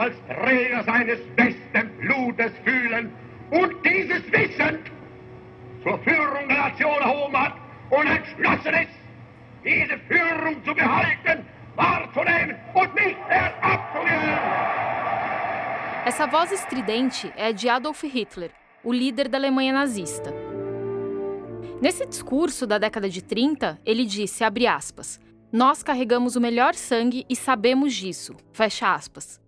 als Träger seines besten Blutes fühlen und dieses Wissen zur Führung der Nation erhoben hat und entschlossen ist, diese Führung zu behalten, wahrzunehmen und nicht mehr abzugeben. Essa voz estridente é de Adolf Hitler, o líder da Alemanha nazista. Nesse discurso da década de 30, ele disse, abre aspas, nós carregamos o melhor sangue e sabemos disso, fecha aspas.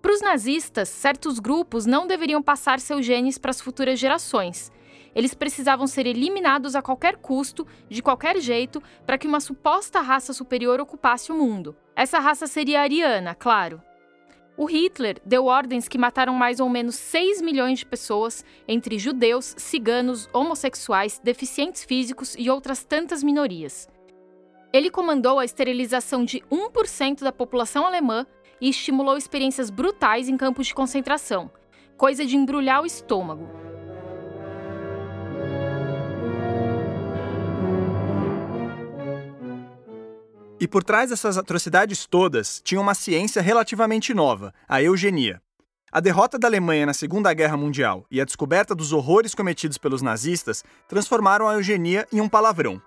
Para os nazistas, certos grupos não deveriam passar seus genes para as futuras gerações. Eles precisavam ser eliminados a qualquer custo, de qualquer jeito, para que uma suposta raça superior ocupasse o mundo. Essa raça seria a ariana, claro. O Hitler deu ordens que mataram mais ou menos 6 milhões de pessoas, entre judeus, ciganos, homossexuais, deficientes físicos e outras tantas minorias. Ele comandou a esterilização de 1% da população alemã e estimulou experiências brutais em campos de concentração, coisa de embrulhar o estômago. E por trás dessas atrocidades todas tinha uma ciência relativamente nova, a eugenia. A derrota da Alemanha na Segunda Guerra Mundial e a descoberta dos horrores cometidos pelos nazistas transformaram a eugenia em um palavrão.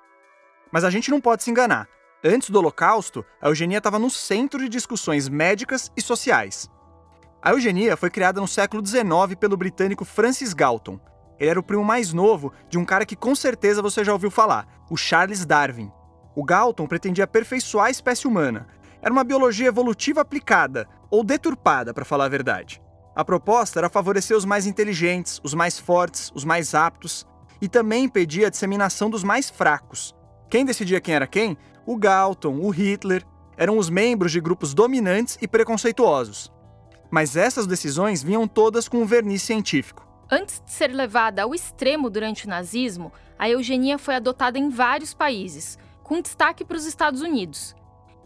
Mas a gente não pode se enganar. Antes do Holocausto, a eugenia estava no centro de discussões médicas e sociais. A eugenia foi criada no século XIX pelo britânico Francis Galton. Ele era o primo mais novo de um cara que com certeza você já ouviu falar, o Charles Darwin. O Galton pretendia aperfeiçoar a espécie humana. Era uma biologia evolutiva aplicada, ou deturpada, para falar a verdade. A proposta era favorecer os mais inteligentes, os mais fortes, os mais aptos, e também impedir a disseminação dos mais fracos. Quem decidia quem era quem? O Galton, o Hitler, eram os membros de grupos dominantes e preconceituosos. Mas essas decisões vinham todas com um verniz científico. Antes de ser levada ao extremo durante o nazismo, a eugenia foi adotada em vários países, com destaque para os Estados Unidos.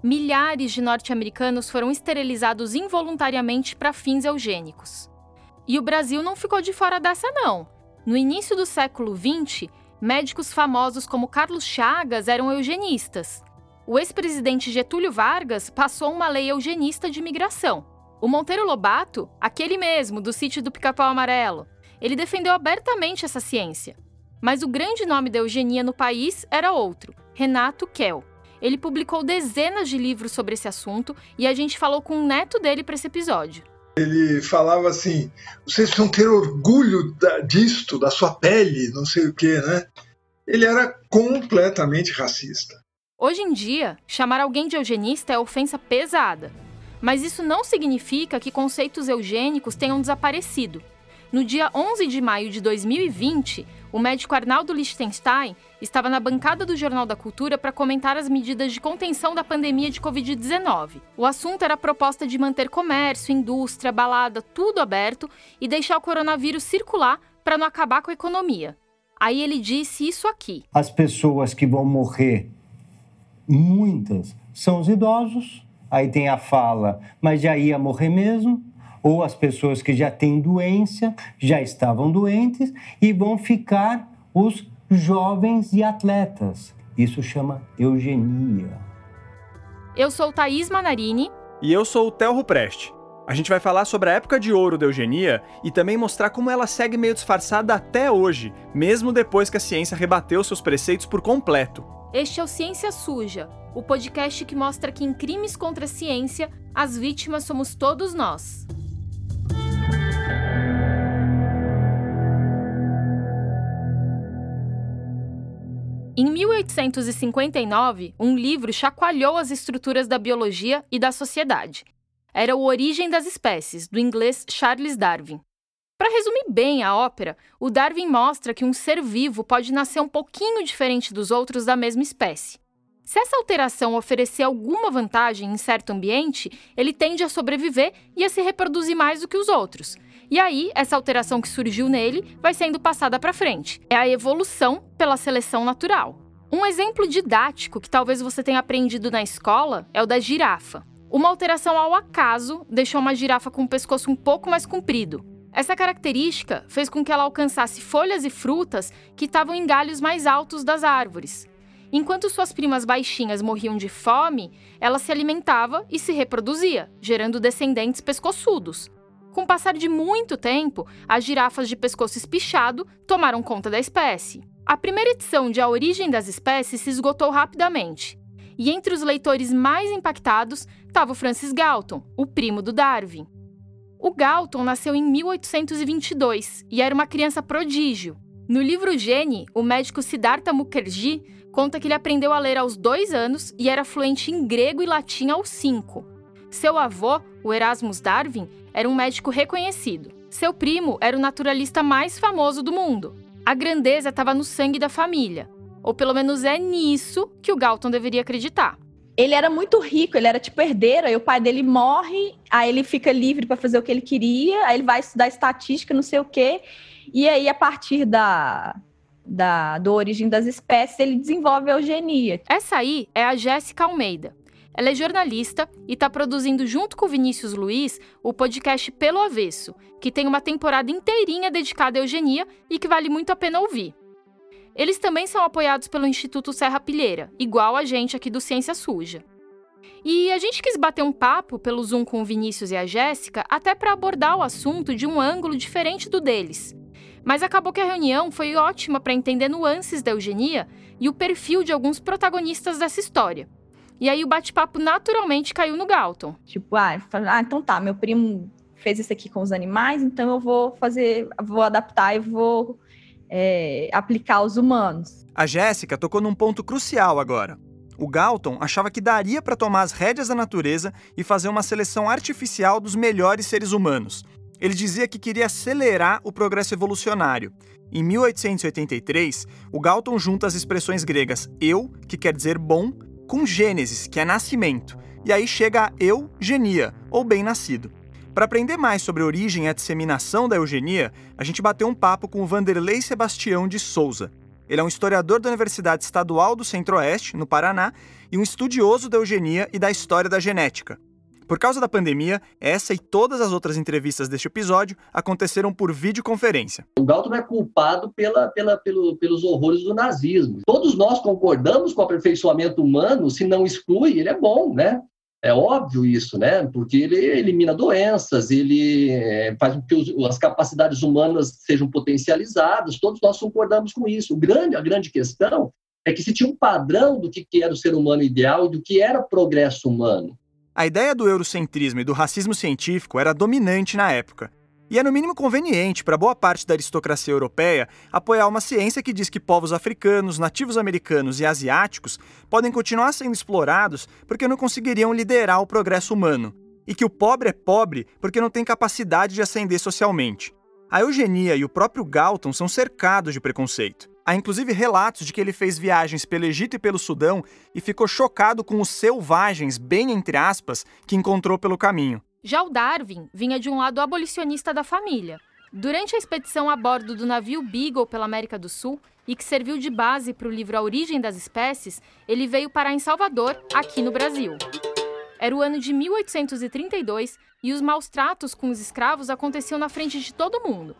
Milhares de norte-americanos foram esterilizados involuntariamente para fins eugênicos. E o Brasil não ficou de fora dessa, não. No início do século XX, médicos famosos como Carlos Chagas eram eugenistas. O ex-presidente Getúlio Vargas passou uma lei eugenista de imigração. O Monteiro Lobato, aquele mesmo do sítio do Pica-Pau Amarelo, ele defendeu abertamente essa ciência. Mas o grande nome da eugenia no país era outro, Renato Kell. Ele publicou dezenas de livros sobre esse assunto e a gente falou com o neto dele para esse episódio. Ele falava assim: vocês precisam ter orgulho da, disto, da sua pele, não sei o quê, né? Ele era completamente racista. Hoje em dia, chamar alguém de eugenista é ofensa pesada. Mas isso não significa que conceitos eugênicos tenham desaparecido. No dia 11 de maio de 2020, o médico Arnaldo Lichtenstein estava na bancada do Jornal da Cultura para comentar as medidas de contenção da pandemia de Covid-19. O assunto era a proposta de manter comércio, indústria, balada, tudo aberto e deixar o coronavírus circular para não acabar com a economia. Aí ele disse isso aqui: As pessoas que vão morrer, muitas, são os idosos. Aí tem a fala, mas já ia morrer mesmo ou as pessoas que já têm doença, já estavam doentes e vão ficar os jovens e atletas. Isso chama eugenia. Eu sou Thaís Manarini. E eu sou o Telro Preste. A gente vai falar sobre a época de ouro da eugenia e também mostrar como ela segue meio disfarçada até hoje, mesmo depois que a ciência rebateu seus preceitos por completo. Este é o Ciência Suja, o podcast que mostra que em crimes contra a ciência, as vítimas somos todos nós. Em 1859, um livro chacoalhou as estruturas da biologia e da sociedade. Era o Origem das Espécies, do inglês Charles Darwin. Para resumir bem a ópera, o Darwin mostra que um ser vivo pode nascer um pouquinho diferente dos outros da mesma espécie. Se essa alteração oferecer alguma vantagem em certo ambiente, ele tende a sobreviver e a se reproduzir mais do que os outros. E aí, essa alteração que surgiu nele vai sendo passada para frente. É a evolução pela seleção natural. Um exemplo didático que talvez você tenha aprendido na escola é o da girafa. Uma alteração ao acaso deixou uma girafa com o pescoço um pouco mais comprido. Essa característica fez com que ela alcançasse folhas e frutas que estavam em galhos mais altos das árvores. Enquanto suas primas baixinhas morriam de fome, ela se alimentava e se reproduzia, gerando descendentes pescoçudos. Com o passar de muito tempo, as girafas de pescoço espichado tomaram conta da espécie. A primeira edição de A Origem das Espécies se esgotou rapidamente. E entre os leitores mais impactados estava o Francis Galton, o primo do Darwin. O Galton nasceu em 1822 e era uma criança prodígio. No livro Gene, o médico Siddhartha Mukherjee conta que ele aprendeu a ler aos dois anos e era fluente em grego e latim aos cinco. Seu avô, o Erasmus Darwin, era um médico reconhecido. Seu primo era o naturalista mais famoso do mundo. A grandeza estava no sangue da família. Ou pelo menos é nisso que o Galton deveria acreditar. Ele era muito rico, ele era tipo herdeiro, aí o pai dele morre, aí ele fica livre para fazer o que ele queria, aí ele vai estudar estatística, não sei o quê. E aí, a partir da, da, do Origem das Espécies, ele desenvolve a eugenia. Essa aí é a Jéssica Almeida. Ela é jornalista e está produzindo junto com Vinícius Luiz o podcast Pelo Avesso, que tem uma temporada inteirinha dedicada à eugenia e que vale muito a pena ouvir. Eles também são apoiados pelo Instituto Serra Pilheira, igual a gente aqui do Ciência Suja. E a gente quis bater um papo pelo Zoom com o Vinícius e a Jéssica até para abordar o assunto de um ângulo diferente do deles. Mas acabou que a reunião foi ótima para entender nuances da eugenia e o perfil de alguns protagonistas dessa história. E aí o bate-papo naturalmente caiu no Galton. Tipo, ah, ah, então tá, meu primo fez isso aqui com os animais, então eu vou fazer, vou adaptar e vou é, aplicar aos humanos. A Jéssica tocou num ponto crucial agora. O Galton achava que daria para tomar as rédeas da natureza e fazer uma seleção artificial dos melhores seres humanos, ele dizia que queria acelerar o progresso evolucionário. Em 1883, o Galton junta as expressões gregas eu, que quer dizer bom, com gênesis, que é nascimento, e aí chega a eugenia, ou bem-nascido. Para aprender mais sobre a origem e a disseminação da eugenia, a gente bateu um papo com o Vanderlei Sebastião de Souza. Ele é um historiador da Universidade Estadual do Centro-Oeste, no Paraná, e um estudioso da eugenia e da história da genética. Por causa da pandemia, essa e todas as outras entrevistas deste episódio aconteceram por videoconferência. O Galton é culpado pela, pela, pelo, pelos horrores do nazismo. Todos nós concordamos com o aperfeiçoamento humano, se não exclui, ele é bom, né? É óbvio isso, né? Porque ele elimina doenças, ele é, faz com que as capacidades humanas sejam potencializadas, todos nós concordamos com isso. O grande, a grande questão é que se tinha um padrão do que era o ser humano ideal e do que era progresso humano. A ideia do eurocentrismo e do racismo científico era dominante na época. E é no mínimo conveniente para boa parte da aristocracia europeia apoiar uma ciência que diz que povos africanos, nativos americanos e asiáticos podem continuar sendo explorados porque não conseguiriam liderar o progresso humano, e que o pobre é pobre porque não tem capacidade de ascender socialmente. A eugenia e o próprio Galton são cercados de preconceito. Há inclusive relatos de que ele fez viagens pelo Egito e pelo Sudão e ficou chocado com os selvagens, bem entre aspas, que encontrou pelo caminho. Já o Darwin vinha de um lado abolicionista da família. Durante a expedição a bordo do navio Beagle pela América do Sul, e que serviu de base para o livro A Origem das Espécies, ele veio parar em Salvador, aqui no Brasil. Era o ano de 1832 e os maus tratos com os escravos aconteciam na frente de todo mundo.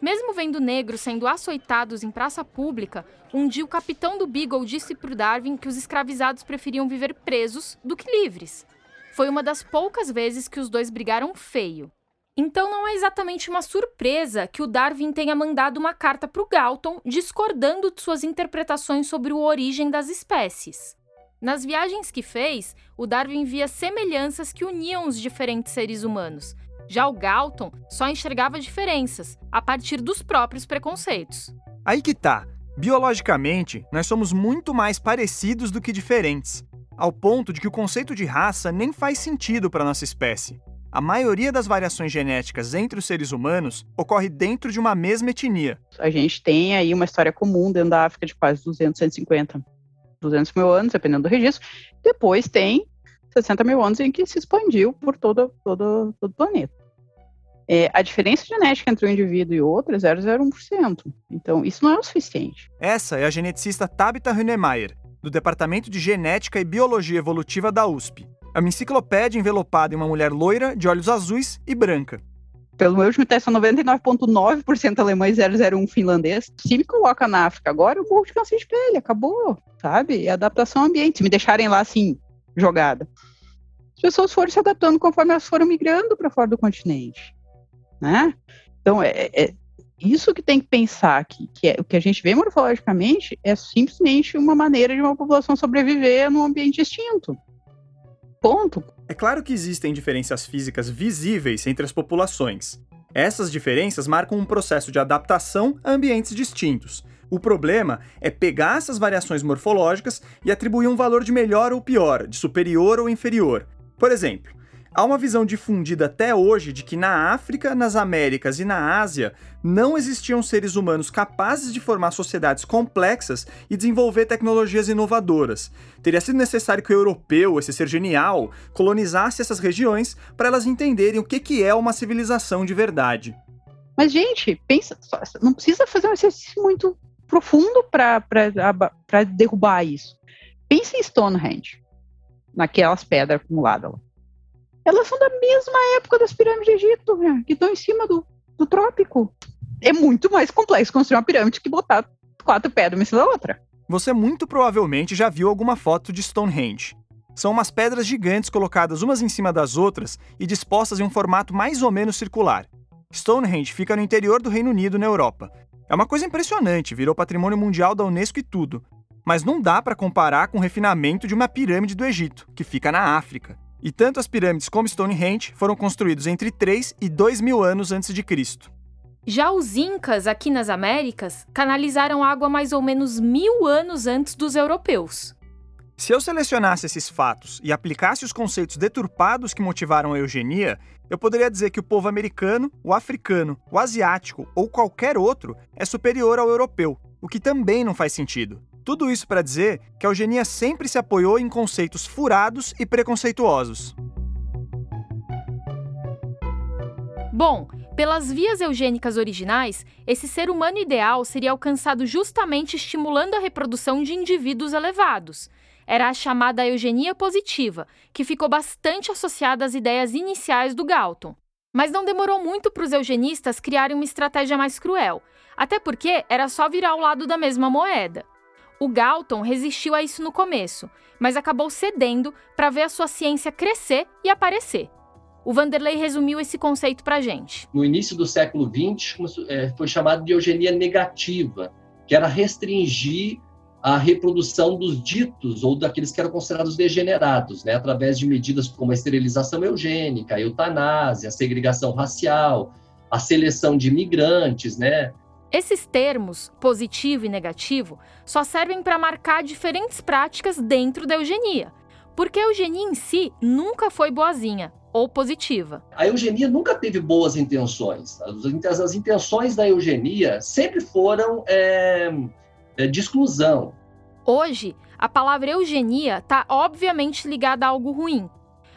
Mesmo vendo negros sendo açoitados em praça pública, um dia o capitão do Beagle disse para Darwin que os escravizados preferiam viver presos do que livres. Foi uma das poucas vezes que os dois brigaram feio. Então não é exatamente uma surpresa que o Darwin tenha mandado uma carta para o Galton discordando de suas interpretações sobre a origem das espécies. Nas viagens que fez, o Darwin via semelhanças que uniam os diferentes seres humanos, já o Galton só enxergava diferenças a partir dos próprios preconceitos. Aí que tá. Biologicamente, nós somos muito mais parecidos do que diferentes, ao ponto de que o conceito de raça nem faz sentido para nossa espécie. A maioria das variações genéticas entre os seres humanos ocorre dentro de uma mesma etnia. A gente tem aí uma história comum dentro da África de quase 200, 150, 200 mil anos, dependendo do registro. Depois tem 60 mil anos em que se expandiu por todo, todo, todo o planeta. É, a diferença genética entre um indivíduo e outro é 0,01%. Então, isso não é o suficiente. Essa é a geneticista Tabitha Hunemeyer, do Departamento de Genética e Biologia Evolutiva da USP. É uma enciclopédia envelopada em uma mulher loira, de olhos azuis e branca. pelo meu último teste, são 99,9% alemães e 001 finlandês. Se me coloca na África agora, eu morro de câncer de pele, acabou, sabe? É adaptação ao ambiente. Se me deixarem lá assim, jogada. As pessoas foram se adaptando conforme elas foram migrando para fora do continente, né? Então, é, é, isso que tem que pensar aqui, que é, o que a gente vê morfologicamente é simplesmente uma maneira de uma população sobreviver num ambiente extinto. Ponto. É claro que existem diferenças físicas visíveis entre as populações. Essas diferenças marcam um processo de adaptação a ambientes distintos. O problema é pegar essas variações morfológicas e atribuir um valor de melhor ou pior, de superior ou inferior. Por exemplo, Há uma visão difundida até hoje de que na África, nas Américas e na Ásia não existiam seres humanos capazes de formar sociedades complexas e desenvolver tecnologias inovadoras. Teria sido necessário que o europeu, esse ser genial, colonizasse essas regiões para elas entenderem o que é uma civilização de verdade. Mas, gente, pensa, não precisa fazer um exercício muito profundo para derrubar isso. Pense em Stonehenge, naquelas pedras acumuladas lá elas são da mesma época das pirâmides de Egito, né, que estão em cima do, do trópico. É muito mais complexo construir uma pirâmide que botar quatro pedras em cima da outra. Você muito provavelmente já viu alguma foto de Stonehenge. São umas pedras gigantes colocadas umas em cima das outras e dispostas em um formato mais ou menos circular. Stonehenge fica no interior do Reino Unido, na Europa. É uma coisa impressionante, virou patrimônio mundial da Unesco e tudo. Mas não dá para comparar com o refinamento de uma pirâmide do Egito, que fica na África. E tanto as pirâmides como Stonehenge foram construídos entre 3 e 2 mil anos antes de Cristo. Já os Incas, aqui nas Américas, canalizaram água mais ou menos mil anos antes dos europeus. Se eu selecionasse esses fatos e aplicasse os conceitos deturpados que motivaram a eugenia, eu poderia dizer que o povo americano, o africano, o asiático ou qualquer outro é superior ao europeu, o que também não faz sentido. Tudo isso para dizer que a eugenia sempre se apoiou em conceitos furados e preconceituosos. Bom, pelas vias eugênicas originais, esse ser humano ideal seria alcançado justamente estimulando a reprodução de indivíduos elevados. Era a chamada eugenia positiva, que ficou bastante associada às ideias iniciais do Galton. Mas não demorou muito para os eugenistas criarem uma estratégia mais cruel, até porque era só virar o lado da mesma moeda. O Galton resistiu a isso no começo, mas acabou cedendo para ver a sua ciência crescer e aparecer. O Vanderlei resumiu esse conceito para a gente. No início do século XX, é, foi chamado de eugenia negativa, que era restringir a reprodução dos ditos ou daqueles que eram considerados degenerados, né, através de medidas como a esterilização eugênica, a eutanásia, a segregação racial, a seleção de imigrantes, né, esses termos, positivo e negativo, só servem para marcar diferentes práticas dentro da eugenia, porque a eugenia em si nunca foi boazinha ou positiva. A eugenia nunca teve boas intenções. As, as intenções da eugenia sempre foram é, é, de exclusão. Hoje, a palavra eugenia está obviamente ligada a algo ruim.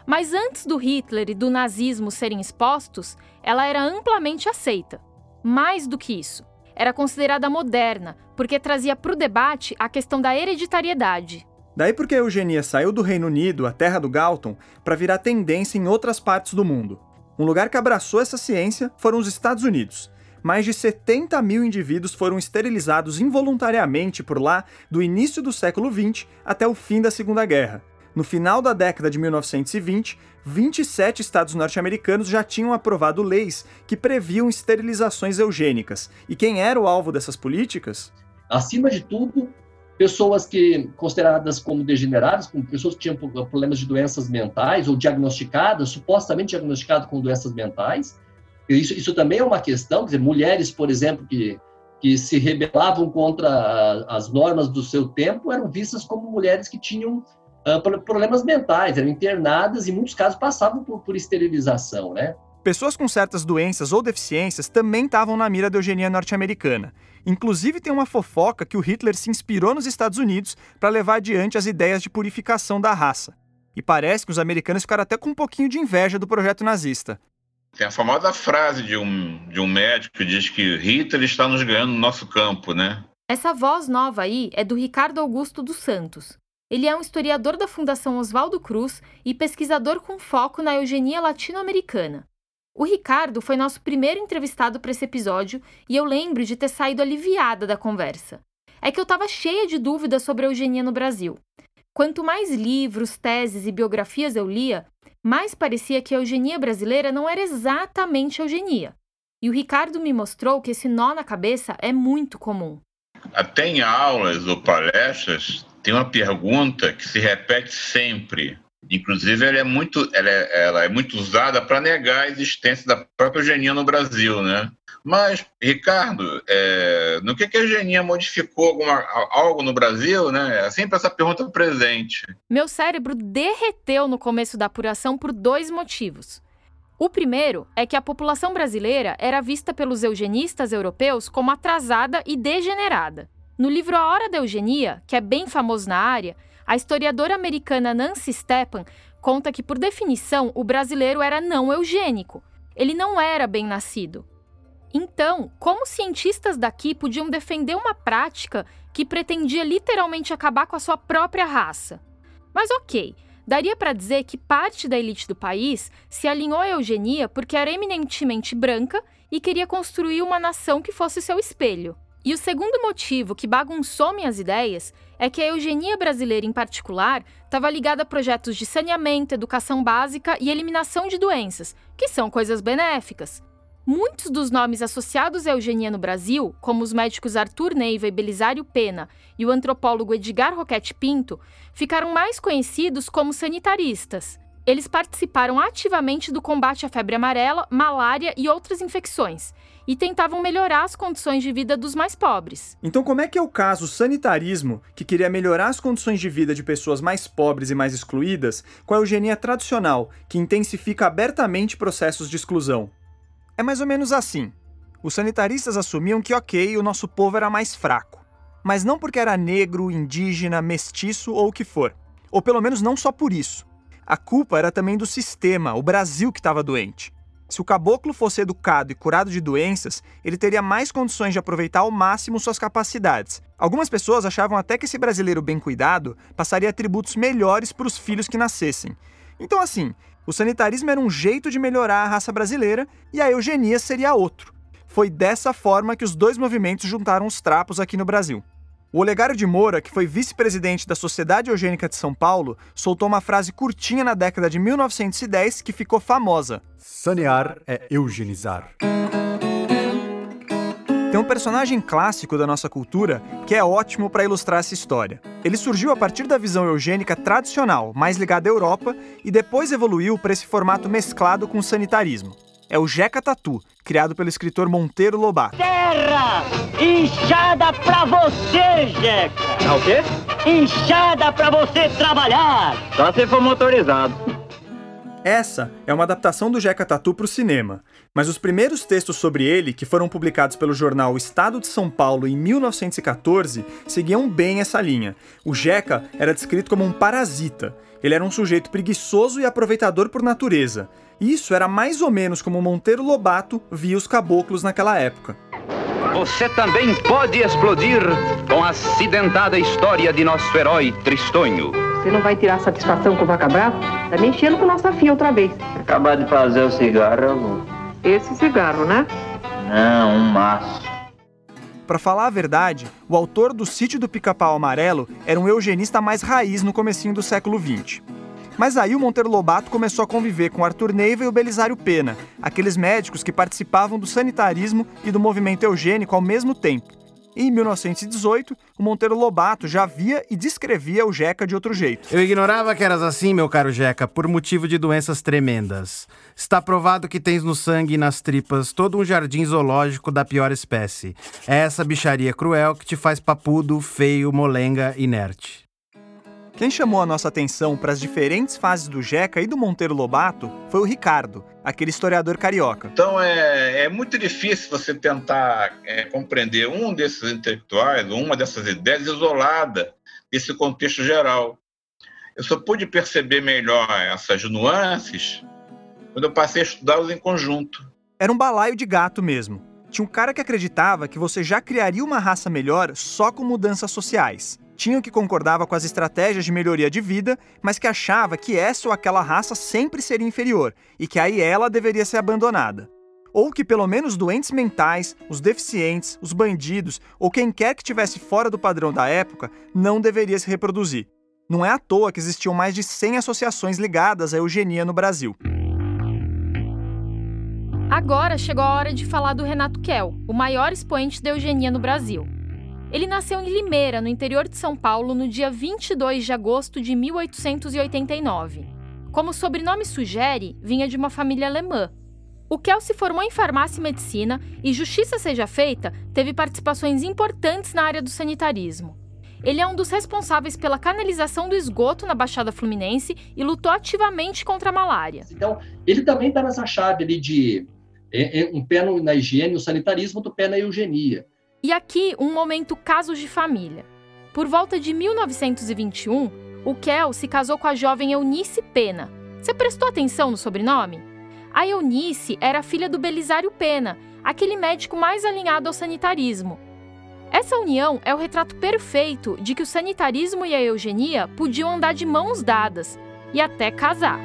Mas antes do Hitler e do nazismo serem expostos, ela era amplamente aceita. Mais do que isso, era considerada moderna, porque trazia para o debate a questão da hereditariedade. Daí porque a eugenia saiu do Reino Unido, a terra do Galton, para virar tendência em outras partes do mundo. Um lugar que abraçou essa ciência foram os Estados Unidos. Mais de 70 mil indivíduos foram esterilizados involuntariamente por lá do início do século XX até o fim da Segunda Guerra. No final da década de 1920, 27 estados norte-americanos já tinham aprovado leis que previam esterilizações eugênicas. E quem era o alvo dessas políticas? Acima de tudo, pessoas que consideradas como degeneradas, como pessoas que tinham problemas de doenças mentais ou diagnosticadas, supostamente diagnosticadas com doenças mentais. Isso, isso também é uma questão, dizer, mulheres, por exemplo, que, que se rebelavam contra as normas do seu tempo eram vistas como mulheres que tinham uh, problemas mentais, eram internadas e, em muitos casos, passavam por, por esterilização, né? Pessoas com certas doenças ou deficiências também estavam na mira da eugenia norte-americana. Inclusive, tem uma fofoca que o Hitler se inspirou nos Estados Unidos para levar adiante as ideias de purificação da raça. E parece que os americanos ficaram até com um pouquinho de inveja do projeto nazista. Tem a famosa frase de um, de um médico que diz que Hitler está nos ganhando no nosso campo, né? Essa voz nova aí é do Ricardo Augusto dos Santos. Ele é um historiador da Fundação Oswaldo Cruz e pesquisador com foco na eugenia latino-americana. O Ricardo foi nosso primeiro entrevistado para esse episódio e eu lembro de ter saído aliviada da conversa. É que eu estava cheia de dúvidas sobre a eugenia no Brasil. Quanto mais livros, teses e biografias eu lia, mais parecia que a eugenia brasileira não era exatamente eugenia. E o Ricardo me mostrou que esse nó na cabeça é muito comum. Até em aulas ou palestras, tem uma pergunta que se repete sempre. Inclusive, ela é muito, ela é, ela é muito usada para negar a existência da própria eugenia no Brasil, né? Mas, Ricardo, é, no que, que a eugenia modificou alguma, algo no Brasil, né? É sempre essa pergunta presente. Meu cérebro derreteu no começo da apuração por dois motivos. O primeiro é que a população brasileira era vista pelos eugenistas europeus como atrasada e degenerada. No livro A Hora da Eugenia, que é bem famoso na área, a historiadora americana Nancy Stepan conta que, por definição, o brasileiro era não eugênico. Ele não era bem nascido. Então, como cientistas daqui podiam defender uma prática que pretendia literalmente acabar com a sua própria raça? Mas ok, daria para dizer que parte da elite do país se alinhou à eugenia porque era eminentemente branca e queria construir uma nação que fosse seu espelho. E o segundo motivo que bagunçou minhas ideias é que a eugenia brasileira, em particular, estava ligada a projetos de saneamento, educação básica e eliminação de doenças, que são coisas benéficas. Muitos dos nomes associados à eugenia no Brasil, como os médicos Arthur Neiva e Belisário Pena e o antropólogo Edgar Roquete Pinto, ficaram mais conhecidos como sanitaristas. Eles participaram ativamente do combate à febre amarela, malária e outras infecções, e tentavam melhorar as condições de vida dos mais pobres. Então, como é que é o caso sanitarismo, que queria melhorar as condições de vida de pessoas mais pobres e mais excluídas, com a eugenia tradicional, que intensifica abertamente processos de exclusão? É mais ou menos assim. Os sanitaristas assumiam que, ok, o nosso povo era mais fraco. Mas não porque era negro, indígena, mestiço ou o que for. Ou pelo menos não só por isso. A culpa era também do sistema, o Brasil que estava doente. Se o caboclo fosse educado e curado de doenças, ele teria mais condições de aproveitar ao máximo suas capacidades. Algumas pessoas achavam até que esse brasileiro bem cuidado passaria atributos melhores para os filhos que nascessem. Então, assim, o sanitarismo era um jeito de melhorar a raça brasileira e a eugenia seria outro. Foi dessa forma que os dois movimentos juntaram os trapos aqui no Brasil. O Olegário de Moura, que foi vice-presidente da Sociedade Eugênica de São Paulo, soltou uma frase curtinha na década de 1910 que ficou famosa: Sanear é eugenizar. Tem um personagem clássico da nossa cultura que é ótimo para ilustrar essa história. Ele surgiu a partir da visão eugênica tradicional, mais ligada à Europa, e depois evoluiu para esse formato mesclado com o sanitarismo. É o Jeca Tatu, criado pelo escritor Monteiro Lobato. Terra! Inchada pra você, Jeca! É o quê? Inchada pra você trabalhar! Só se for motorizado. Essa é uma adaptação do Jeca Tatu para o cinema, mas os primeiros textos sobre ele, que foram publicados pelo jornal Estado de São Paulo em 1914, seguiam bem essa linha. O Jeca era descrito como um parasita. Ele era um sujeito preguiçoso e aproveitador por natureza. Isso era mais ou menos como Monteiro Lobato via os caboclos naquela época. Você também pode explodir com a acidentada história de nosso herói Tristonho. Você não vai tirar satisfação com o Vaca Brava? Tá mexendo com nossa fia outra vez. Acabar de fazer o cigarro, vou. Esse cigarro, né? Não, um maço. Para falar a verdade, o autor do Sítio do Pica-Pau Amarelo era um eugenista mais raiz no comecinho do século XX. Mas aí o Monteiro Lobato começou a conviver com Arthur Neiva e o Belisário Pena, aqueles médicos que participavam do sanitarismo e do movimento eugênico ao mesmo tempo. Em 1918, o Monteiro Lobato já via e descrevia o Jeca de outro jeito. Eu ignorava que eras assim, meu caro Jeca, por motivo de doenças tremendas. Está provado que tens no sangue e nas tripas todo um jardim zoológico da pior espécie. É essa bicharia cruel que te faz papudo, feio, molenga, inerte. Quem chamou a nossa atenção para as diferentes fases do Jeca e do Monteiro Lobato foi o Ricardo, aquele historiador carioca. Então é, é muito difícil você tentar é, compreender um desses intelectuais, uma dessas ideias isolada desse contexto geral. Eu só pude perceber melhor essas nuances quando eu passei a estudá-los em conjunto. Era um balaio de gato mesmo. Tinha um cara que acreditava que você já criaria uma raça melhor só com mudanças sociais. Tinha que concordava com as estratégias de melhoria de vida, mas que achava que essa ou aquela raça sempre seria inferior e que aí ela deveria ser abandonada. Ou que pelo menos doentes mentais, os deficientes, os bandidos ou quem quer que estivesse fora do padrão da época não deveria se reproduzir. Não é à toa que existiam mais de 100 associações ligadas à eugenia no Brasil. Agora chegou a hora de falar do Renato Kell, o maior expoente da eugenia no Brasil. Ele nasceu em Limeira, no interior de São Paulo, no dia 22 de agosto de 1889. Como o sobrenome sugere, vinha de uma família alemã. O Kell se formou em farmácia e medicina e, justiça seja feita, teve participações importantes na área do sanitarismo. Ele é um dos responsáveis pela canalização do esgoto na Baixada Fluminense e lutou ativamente contra a malária. Então, ele também está nessa chave ali de é, é um pé na higiene, no sanitarismo, outro pé na eugenia. E aqui, um momento casos de família. Por volta de 1921, o Kel se casou com a jovem Eunice Pena. Você prestou atenção no sobrenome? A Eunice era filha do Belisário Pena, aquele médico mais alinhado ao sanitarismo. Essa união é o retrato perfeito de que o sanitarismo e a eugenia podiam andar de mãos dadas e até casar.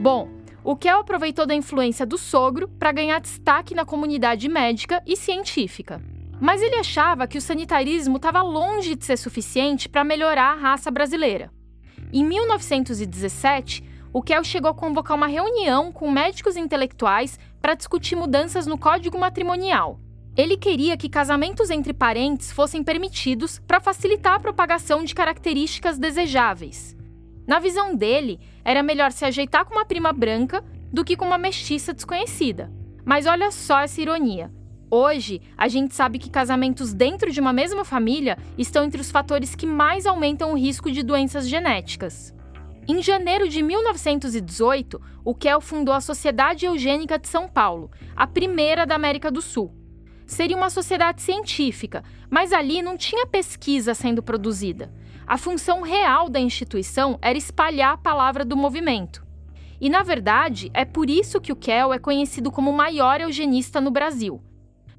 Bom, o Kel aproveitou da influência do sogro para ganhar destaque na comunidade médica e científica. Mas ele achava que o sanitarismo estava longe de ser suficiente para melhorar a raça brasileira. Em 1917, o Kel chegou a convocar uma reunião com médicos intelectuais para discutir mudanças no Código Matrimonial. Ele queria que casamentos entre parentes fossem permitidos para facilitar a propagação de características desejáveis. Na visão dele, era melhor se ajeitar com uma prima branca do que com uma mestiça desconhecida. Mas olha só essa ironia. Hoje, a gente sabe que casamentos dentro de uma mesma família estão entre os fatores que mais aumentam o risco de doenças genéticas. Em janeiro de 1918, o Kell fundou a Sociedade Eugênica de São Paulo, a primeira da América do Sul. Seria uma sociedade científica, mas ali não tinha pesquisa sendo produzida. A função real da instituição era espalhar a palavra do movimento. E, na verdade, é por isso que o Kell é conhecido como o maior eugenista no Brasil.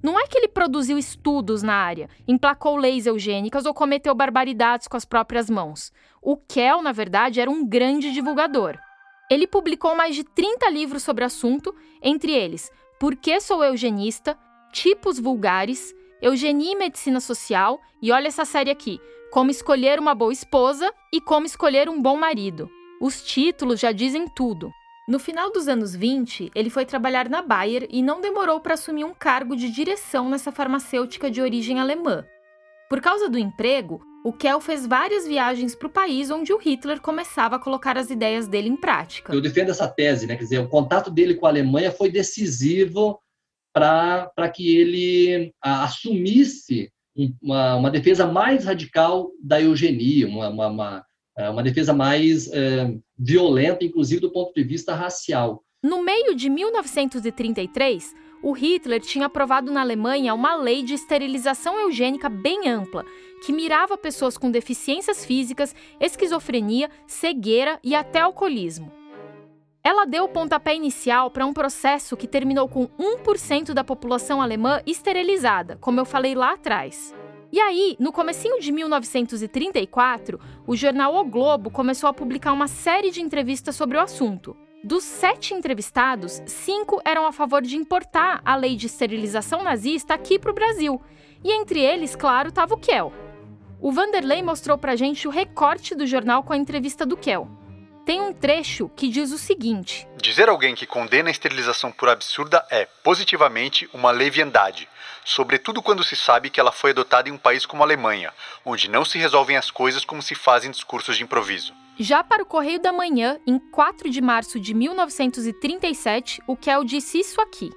Não é que ele produziu estudos na área, emplacou leis eugênicas ou cometeu barbaridades com as próprias mãos. O Kell, na verdade, era um grande divulgador. Ele publicou mais de 30 livros sobre o assunto, entre eles Por que sou eugenista, Tipos vulgares, Eugenia e Medicina Social e olha essa série aqui, como escolher uma boa esposa e como escolher um bom marido. Os títulos já dizem tudo. No final dos anos 20, ele foi trabalhar na Bayer e não demorou para assumir um cargo de direção nessa farmacêutica de origem alemã. Por causa do emprego, o Kell fez várias viagens para o país onde o Hitler começava a colocar as ideias dele em prática. Eu defendo essa tese, né? Quer dizer, o contato dele com a Alemanha foi decisivo para que ele assumisse uma, uma defesa mais radical da eugenia, uma, uma, uma, uma defesa mais é, violenta, inclusive do ponto de vista racial. No meio de 1933, o Hitler tinha aprovado na Alemanha uma lei de esterilização eugênica bem ampla, que mirava pessoas com deficiências físicas, esquizofrenia, cegueira e até alcoolismo. Ela deu o pontapé inicial para um processo que terminou com 1% da população alemã esterilizada, como eu falei lá atrás. E aí, no comecinho de 1934, o jornal O Globo começou a publicar uma série de entrevistas sobre o assunto. Dos sete entrevistados, cinco eram a favor de importar a lei de esterilização nazista aqui para o Brasil. E entre eles, claro, estava o Kell. O Vanderlei mostrou pra gente o recorte do jornal com a entrevista do Kell. Tem um trecho que diz o seguinte: Dizer alguém que condena a esterilização por absurda é, positivamente, uma leviandade, sobretudo quando se sabe que ela foi adotada em um país como a Alemanha, onde não se resolvem as coisas como se fazem discursos de improviso. Já para o Correio da Manhã, em 4 de março de 1937, o Kell disse isso aqui.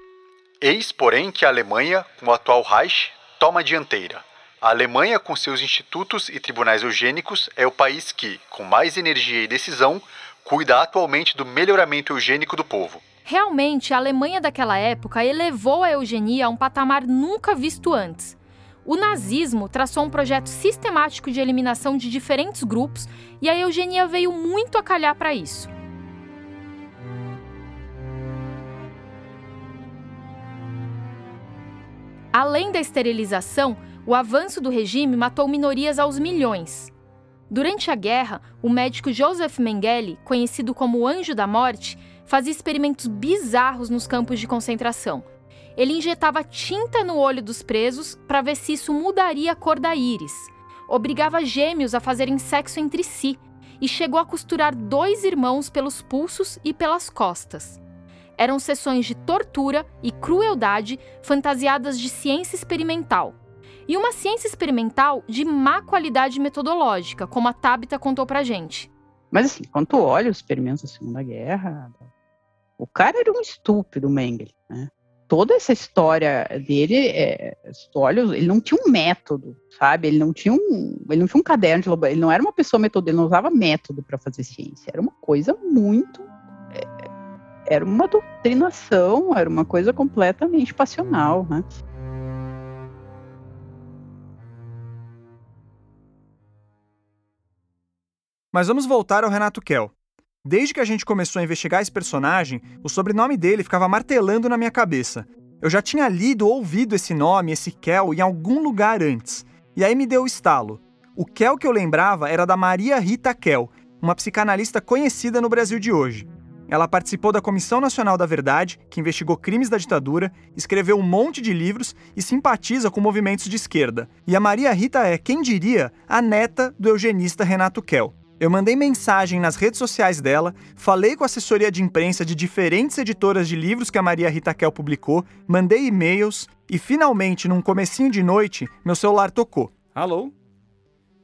Eis, porém, que a Alemanha, com o atual Reich, toma a dianteira. A Alemanha, com seus institutos e tribunais eugênicos, é o país que, com mais energia e decisão, cuida atualmente do melhoramento eugênico do povo. Realmente, a Alemanha daquela época elevou a eugenia a um patamar nunca visto antes. O nazismo traçou um projeto sistemático de eliminação de diferentes grupos e a eugenia veio muito a calhar para isso. Além da esterilização, o avanço do regime matou minorias aos milhões. Durante a guerra, o médico Joseph Mengele, conhecido como Anjo da Morte, fazia experimentos bizarros nos campos de concentração. Ele injetava tinta no olho dos presos para ver se isso mudaria a cor da íris. Obrigava gêmeos a fazerem sexo entre si e chegou a costurar dois irmãos pelos pulsos e pelas costas. Eram sessões de tortura e crueldade fantasiadas de ciência experimental. E uma ciência experimental de má qualidade metodológica, como a Tabita contou pra gente. Mas assim, quando tu olha os experimentos da Segunda Guerra, o cara era um estúpido, Mengele, né? Toda essa história dele, é, olha, ele não tinha um método, sabe? Ele não tinha um, ele não tinha um caderno de laboratório, ele não era uma pessoa metodista, ele não usava método para fazer ciência. Era uma coisa muito é, era uma doutrinação, era uma coisa completamente passional, né? Mas vamos voltar ao Renato Kell. Desde que a gente começou a investigar esse personagem, o sobrenome dele ficava martelando na minha cabeça. Eu já tinha lido ou ouvido esse nome, esse Kell, em algum lugar antes. E aí me deu o estalo. O Kell que eu lembrava era da Maria Rita Kell, uma psicanalista conhecida no Brasil de hoje. Ela participou da Comissão Nacional da Verdade, que investigou crimes da ditadura, escreveu um monte de livros e simpatiza com movimentos de esquerda. E a Maria Rita é, quem diria, a neta do eugenista Renato Kell. Eu mandei mensagem nas redes sociais dela, falei com a assessoria de imprensa de diferentes editoras de livros que a Maria Rita Kell publicou, mandei e-mails e finalmente, num comecinho de noite, meu celular tocou. Alô?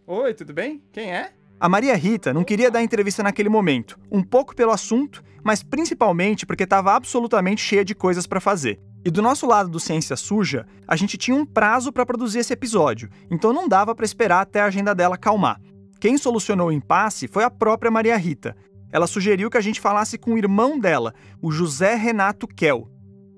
Oi, tudo bem? Quem é? A Maria Rita não queria dar entrevista naquele momento, um pouco pelo assunto, mas principalmente porque estava absolutamente cheia de coisas para fazer. E do nosso lado do Ciência Suja, a gente tinha um prazo para produzir esse episódio, então não dava para esperar até a agenda dela acalmar. Quem solucionou o impasse foi a própria Maria Rita. Ela sugeriu que a gente falasse com o irmão dela, o José Renato Kell.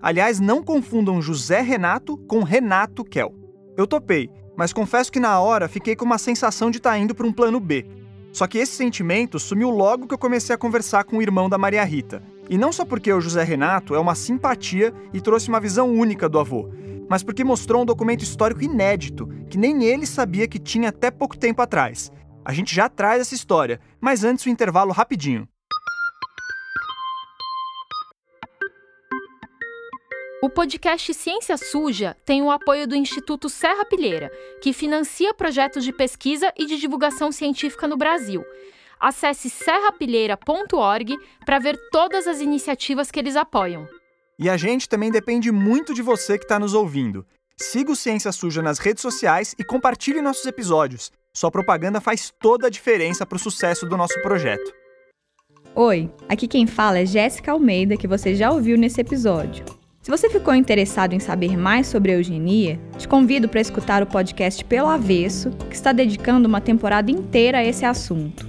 Aliás, não confundam José Renato com Renato Kell. Eu topei, mas confesso que na hora fiquei com uma sensação de estar tá indo para um plano B. Só que esse sentimento sumiu logo que eu comecei a conversar com o irmão da Maria Rita. E não só porque o José Renato é uma simpatia e trouxe uma visão única do avô, mas porque mostrou um documento histórico inédito que nem ele sabia que tinha até pouco tempo atrás. A gente já traz essa história, mas antes o um intervalo rapidinho. O podcast Ciência Suja tem o apoio do Instituto Serra Pilheira, que financia projetos de pesquisa e de divulgação científica no Brasil. Acesse serrapilheira.org para ver todas as iniciativas que eles apoiam. E a gente também depende muito de você que está nos ouvindo. Siga o Ciência Suja nas redes sociais e compartilhe nossos episódios. Sua propaganda faz toda a diferença para o sucesso do nosso projeto. Oi, aqui quem fala é Jéssica Almeida, que você já ouviu nesse episódio. Se você ficou interessado em saber mais sobre eugenia, te convido para escutar o podcast Pelo Avesso, que está dedicando uma temporada inteira a esse assunto.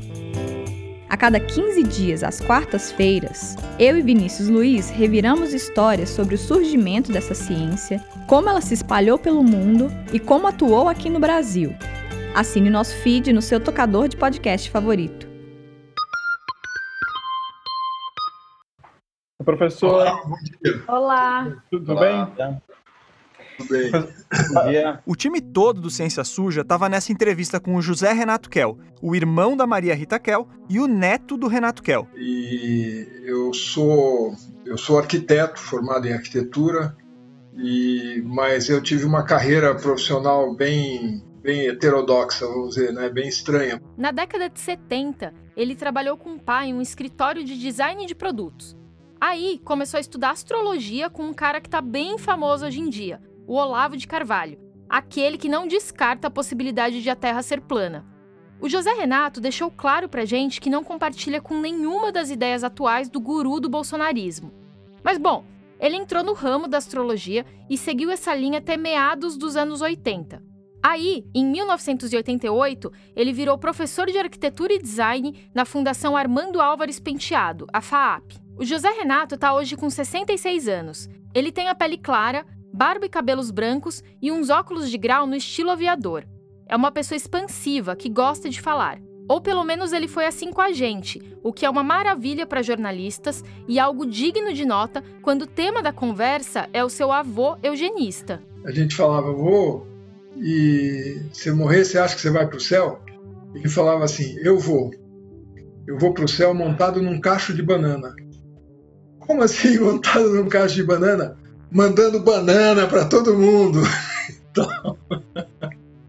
A cada 15 dias, às quartas-feiras, eu e Vinícius Luiz reviramos histórias sobre o surgimento dessa ciência, como ela se espalhou pelo mundo e como atuou aqui no Brasil. Assine nosso feed no seu tocador de podcast favorito. Professor. Olá. Olá. Tudo Olá. bem? Tudo bem. O time todo do Ciência Suja estava nessa entrevista com o José Renato Kell, o irmão da Maria Rita Kell e o neto do Renato Kell. E eu sou eu sou arquiteto, formado em arquitetura, e mas eu tive uma carreira profissional bem bem heterodoxa, vamos dizer, né? bem estranha. Na década de 70, ele trabalhou com o pai em um escritório de design de produtos. Aí começou a estudar astrologia com um cara que está bem famoso hoje em dia, o Olavo de Carvalho, aquele que não descarta a possibilidade de a Terra ser plana. O José Renato deixou claro pra gente que não compartilha com nenhuma das ideias atuais do guru do bolsonarismo. Mas bom, ele entrou no ramo da astrologia e seguiu essa linha até meados dos anos 80. Aí, em 1988, ele virou professor de arquitetura e design na Fundação Armando Álvares Penteado, a FAAP. O José Renato está hoje com 66 anos. Ele tem a pele clara, barba e cabelos brancos e uns óculos de grau no estilo aviador. É uma pessoa expansiva que gosta de falar. Ou pelo menos ele foi assim com a gente, o que é uma maravilha para jornalistas e algo digno de nota quando o tema da conversa é o seu avô eugenista. a gente falava, vô, e se morrer, você acha que você vai para o céu? Ele falava assim, eu vou. Eu vou para o céu montado num cacho de banana. Como assim montado num cacho de banana? Mandando banana para todo mundo. então...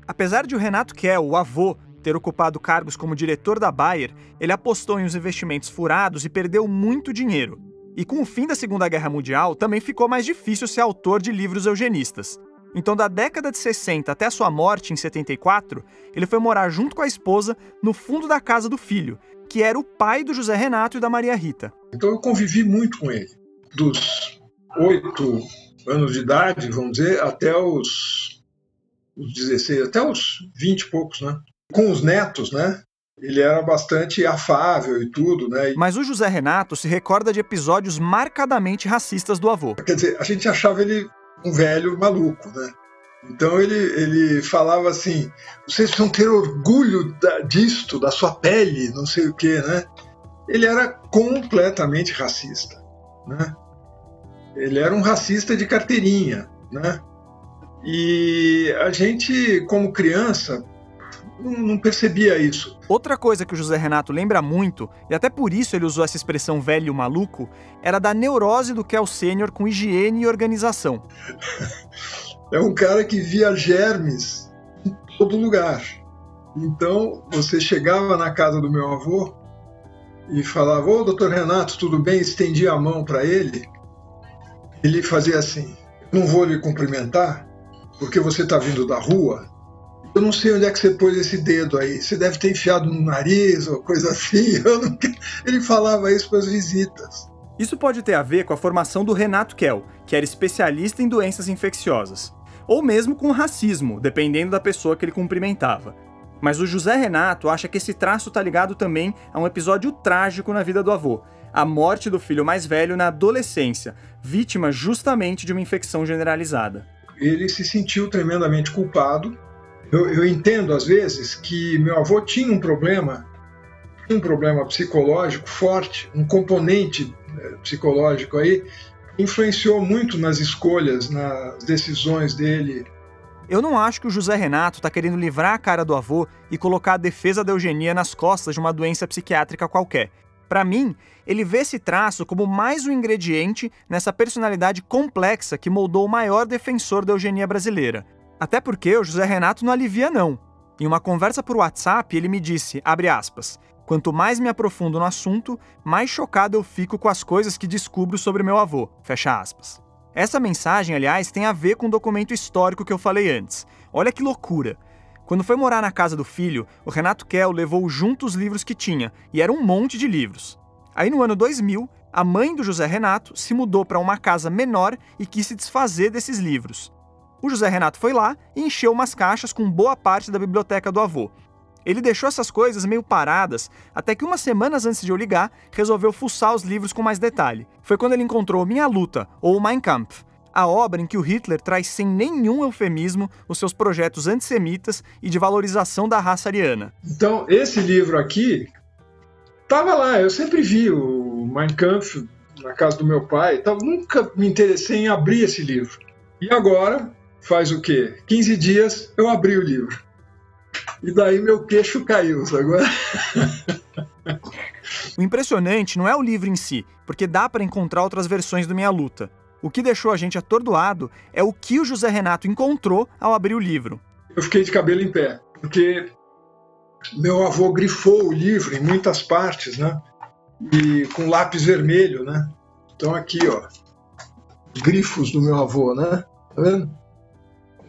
Apesar de o Renato Kell, o avô, ter ocupado cargos como diretor da Bayer, ele apostou em uns investimentos furados e perdeu muito dinheiro. E com o fim da Segunda Guerra Mundial, também ficou mais difícil ser autor de livros eugenistas. Então, da década de 60 até a sua morte em 74, ele foi morar junto com a esposa no fundo da casa do filho, que era o pai do José Renato e da Maria Rita. Então, eu convivi muito com ele. Dos oito anos de idade, vamos dizer, até os, os 16, até os 20 e poucos, né? Com os netos, né? Ele era bastante afável e tudo, né? Mas o José Renato se recorda de episódios marcadamente racistas do avô. Quer dizer, a gente achava ele um velho maluco, né? Então ele, ele falava assim: vocês precisam ter orgulho da, disto, da sua pele, não sei o quê, né? Ele era completamente racista, né? Ele era um racista de carteirinha, né? E a gente, como criança, não, não percebia isso. Outra coisa que o José Renato lembra muito, e até por isso ele usou essa expressão velho maluco, era da neurose do Kel Sênior com higiene e organização. é um cara que via germes em todo lugar. Então, você chegava na casa do meu avô e falava: Ô, doutor Renato, tudo bem? Estendia a mão para ele. Ele fazia assim: Não vou lhe cumprimentar, porque você está vindo da rua eu não sei onde é que você pôs esse dedo aí. Você deve ter enfiado no nariz ou coisa assim. Não... Ele falava isso para as visitas. Isso pode ter a ver com a formação do Renato Kell, que era especialista em doenças infecciosas. Ou mesmo com racismo, dependendo da pessoa que ele cumprimentava. Mas o José Renato acha que esse traço está ligado também a um episódio trágico na vida do avô, a morte do filho mais velho na adolescência, vítima justamente de uma infecção generalizada. Ele se sentiu tremendamente culpado eu, eu entendo, às vezes, que meu avô tinha um problema, um problema psicológico forte, um componente eh, psicológico aí, influenciou muito nas escolhas, nas decisões dele. Eu não acho que o José Renato está querendo livrar a cara do avô e colocar a defesa da eugenia nas costas de uma doença psiquiátrica qualquer. Para mim, ele vê esse traço como mais um ingrediente nessa personalidade complexa que moldou o maior defensor da eugenia brasileira. Até porque o José Renato não alivia, não. Em uma conversa por WhatsApp, ele me disse, aspas, quanto mais me aprofundo no assunto, mais chocado eu fico com as coisas que descubro sobre meu avô, fecha aspas. Essa mensagem, aliás, tem a ver com o documento histórico que eu falei antes. Olha que loucura! Quando foi morar na casa do filho, o Renato Kell levou junto os livros que tinha, e era um monte de livros. Aí no ano 2000, a mãe do José Renato se mudou para uma casa menor e quis se desfazer desses livros. O José Renato foi lá e encheu umas caixas com boa parte da biblioteca do avô. Ele deixou essas coisas meio paradas, até que umas semanas antes de eu ligar, resolveu fuçar os livros com mais detalhe. Foi quando ele encontrou Minha Luta, ou Mein Kampf, a obra em que o Hitler traz sem nenhum eufemismo os seus projetos antissemitas e de valorização da raça ariana. Então, esse livro aqui estava lá, eu sempre vi o Mein Kampf na casa do meu pai, então nunca me interessei em abrir esse livro. E agora, faz o quê? 15 dias eu abri o livro. E daí meu queixo caiu, agora. o impressionante não é o livro em si, porque dá para encontrar outras versões do Minha Luta. O que deixou a gente atordoado é o que o José Renato encontrou ao abrir o livro. Eu fiquei de cabelo em pé, porque meu avô grifou o livro em muitas partes, né? E com lápis vermelho, né? Então aqui, ó, grifos do meu avô, né? Tá vendo?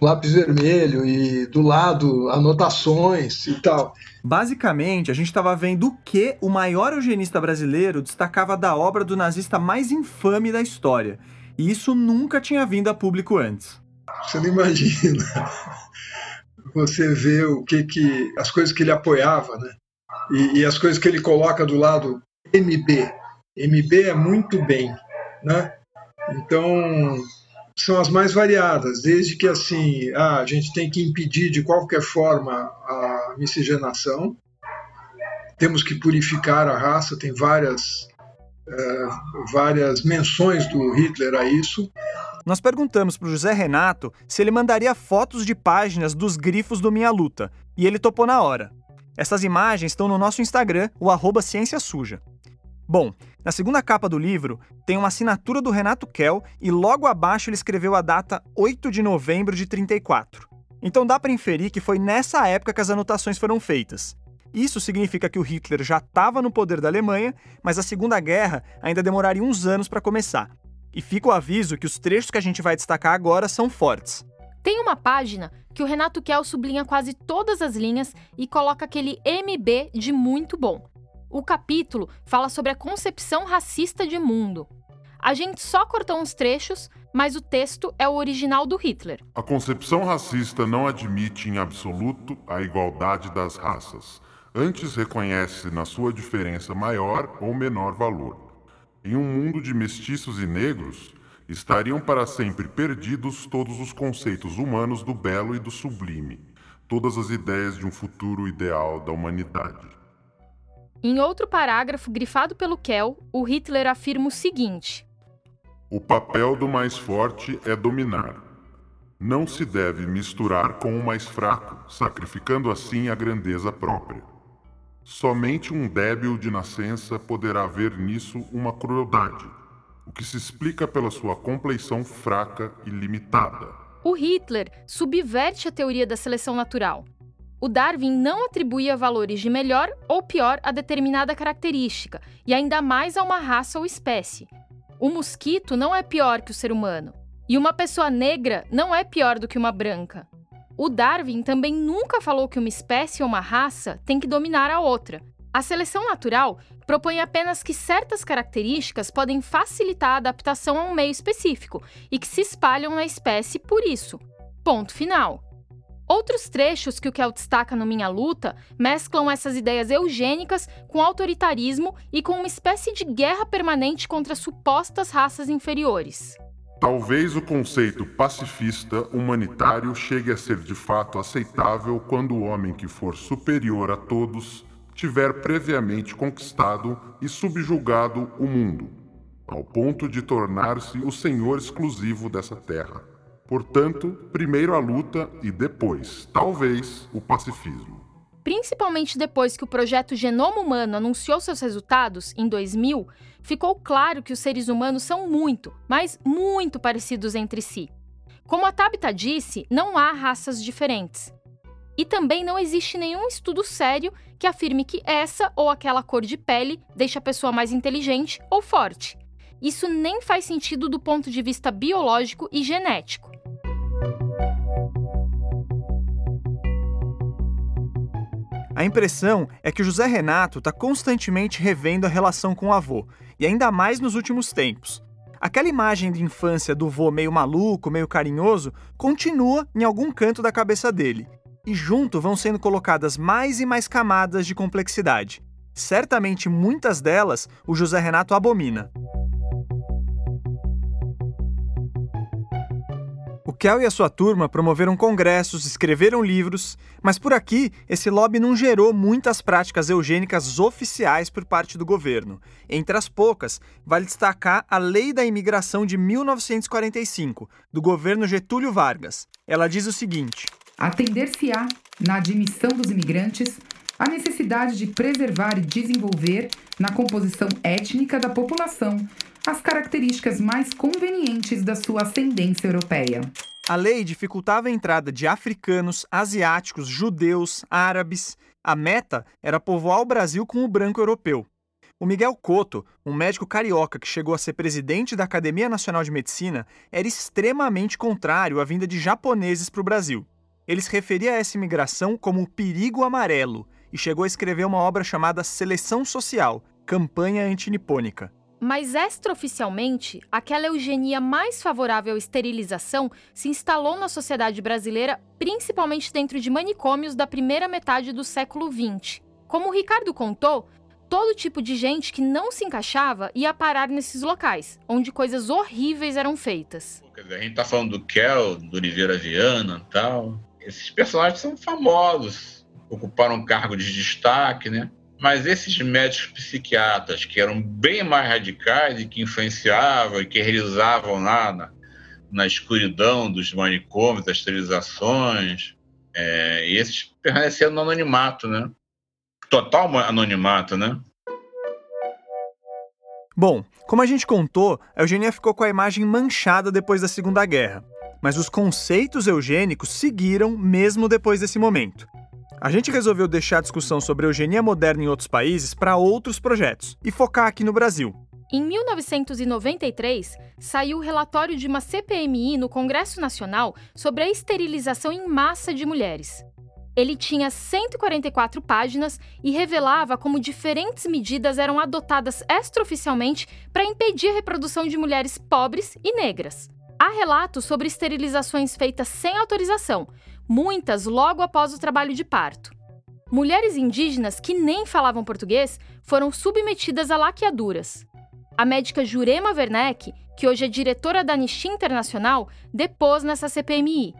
Lápis vermelho e do lado anotações e tal. Basicamente, a gente estava vendo o que o maior eugenista brasileiro destacava da obra do nazista mais infame da história. E isso nunca tinha vindo a público antes. Você não imagina. Você vê o que que as coisas que ele apoiava, né? E, e as coisas que ele coloca do lado MB. MB é muito bem, né? Então, são as mais variadas, desde que assim a gente tem que impedir de qualquer forma a miscigenação, temos que purificar a raça, tem várias, uh, várias menções do Hitler a isso, Nós perguntamos para o José Renato se ele mandaria fotos de páginas dos grifos do Minha Luta, e ele topou na hora. Essas imagens estão no nosso Instagram, o arroba Ciência Suja. Bom, na segunda capa do livro tem uma assinatura do Renato Kell e logo abaixo ele escreveu a data 8 de novembro de 34. Então dá para inferir que foi nessa época que as anotações foram feitas. Isso significa que o Hitler já estava no poder da Alemanha, mas a Segunda Guerra ainda demoraria uns anos para começar. E fica o aviso que os trechos que a gente vai destacar agora são fortes. Tem uma página que o Renato Kell sublinha quase todas as linhas e coloca aquele MB de muito bom. O capítulo fala sobre a concepção racista de mundo. A gente só cortou uns trechos, mas o texto é o original do Hitler. A concepção racista não admite em absoluto a igualdade das raças. Antes reconhece na sua diferença maior ou menor valor. Em um mundo de mestiços e negros, estariam para sempre perdidos todos os conceitos humanos do belo e do sublime, todas as ideias de um futuro ideal da humanidade. Em outro parágrafo grifado pelo Kell, o Hitler afirma o seguinte: O papel do mais forte é dominar. Não se deve misturar com o mais fraco, sacrificando assim a grandeza própria. Somente um débil de nascença poderá ver nisso uma crueldade, o que se explica pela sua compleição fraca e limitada. O Hitler subverte a teoria da seleção natural. O Darwin não atribuía valores de melhor ou pior a determinada característica, e ainda mais a uma raça ou espécie. O mosquito não é pior que o ser humano, e uma pessoa negra não é pior do que uma branca. O Darwin também nunca falou que uma espécie ou uma raça tem que dominar a outra. A seleção natural propõe apenas que certas características podem facilitar a adaptação a um meio específico e que se espalham na espécie por isso. Ponto final. Outros trechos que o Kell destaca no Minha Luta mesclam essas ideias eugênicas com autoritarismo e com uma espécie de guerra permanente contra supostas raças inferiores. Talvez o conceito pacifista humanitário chegue a ser de fato aceitável quando o homem que for superior a todos tiver previamente conquistado e subjugado o mundo, ao ponto de tornar-se o senhor exclusivo dessa terra. Portanto, primeiro a luta e depois, talvez, o pacifismo. Principalmente depois que o projeto Genoma Humano anunciou seus resultados, em 2000, ficou claro que os seres humanos são muito, mas muito parecidos entre si. Como a Tabitha disse, não há raças diferentes. E também não existe nenhum estudo sério que afirme que essa ou aquela cor de pele deixa a pessoa mais inteligente ou forte. Isso nem faz sentido do ponto de vista biológico e genético. A impressão é que o José Renato está constantemente revendo a relação com o avô, e ainda mais nos últimos tempos. Aquela imagem de infância do vô meio maluco, meio carinhoso, continua em algum canto da cabeça dele, e junto vão sendo colocadas mais e mais camadas de complexidade. Certamente muitas delas o José Renato abomina. O Kel e a sua turma promoveram congressos, escreveram livros, mas por aqui esse lobby não gerou muitas práticas eugênicas oficiais por parte do governo. Entre as poucas, vale destacar a Lei da Imigração de 1945, do governo Getúlio Vargas. Ela diz o seguinte: Atender-se-á, na admissão dos imigrantes, a necessidade de preservar e desenvolver, na composição étnica da população, as características mais convenientes da sua ascendência europeia. A lei dificultava a entrada de africanos, asiáticos, judeus, árabes. A meta era povoar o Brasil com o branco europeu. O Miguel Couto, um médico carioca que chegou a ser presidente da Academia Nacional de Medicina, era extremamente contrário à vinda de japoneses para o Brasil. Ele se referia a essa imigração como o perigo amarelo e chegou a escrever uma obra chamada Seleção Social, Campanha Antinipônica. Mas extraoficialmente, aquela eugenia mais favorável à esterilização se instalou na sociedade brasileira, principalmente dentro de manicômios da primeira metade do século XX. Como o Ricardo contou, todo tipo de gente que não se encaixava ia parar nesses locais, onde coisas horríveis eram feitas. A gente tá falando do Kel, do Oliveira Viana tal. Esses personagens são famosos, ocuparam um cargo de destaque, né? Mas esses médicos psiquiatras que eram bem mais radicais e que influenciavam e que realizavam lá na, na escuridão dos manicômios, das esterilizações, é, esses permaneceram no anonimato, né? Total anonimato, né? Bom, como a gente contou, a eugenia ficou com a imagem manchada depois da Segunda Guerra, mas os conceitos eugênicos seguiram mesmo depois desse momento. A gente resolveu deixar a discussão sobre eugenia moderna em outros países para outros projetos e focar aqui no Brasil. Em 1993, saiu o relatório de uma CPMI no Congresso Nacional sobre a esterilização em massa de mulheres. Ele tinha 144 páginas e revelava como diferentes medidas eram adotadas extraoficialmente para impedir a reprodução de mulheres pobres e negras. Há relatos sobre esterilizações feitas sem autorização, muitas logo após o trabalho de parto. Mulheres indígenas que nem falavam português foram submetidas a laqueaduras. A médica Jurema Werneck, que hoje é diretora da Anistia Internacional, depôs nessa CPMI.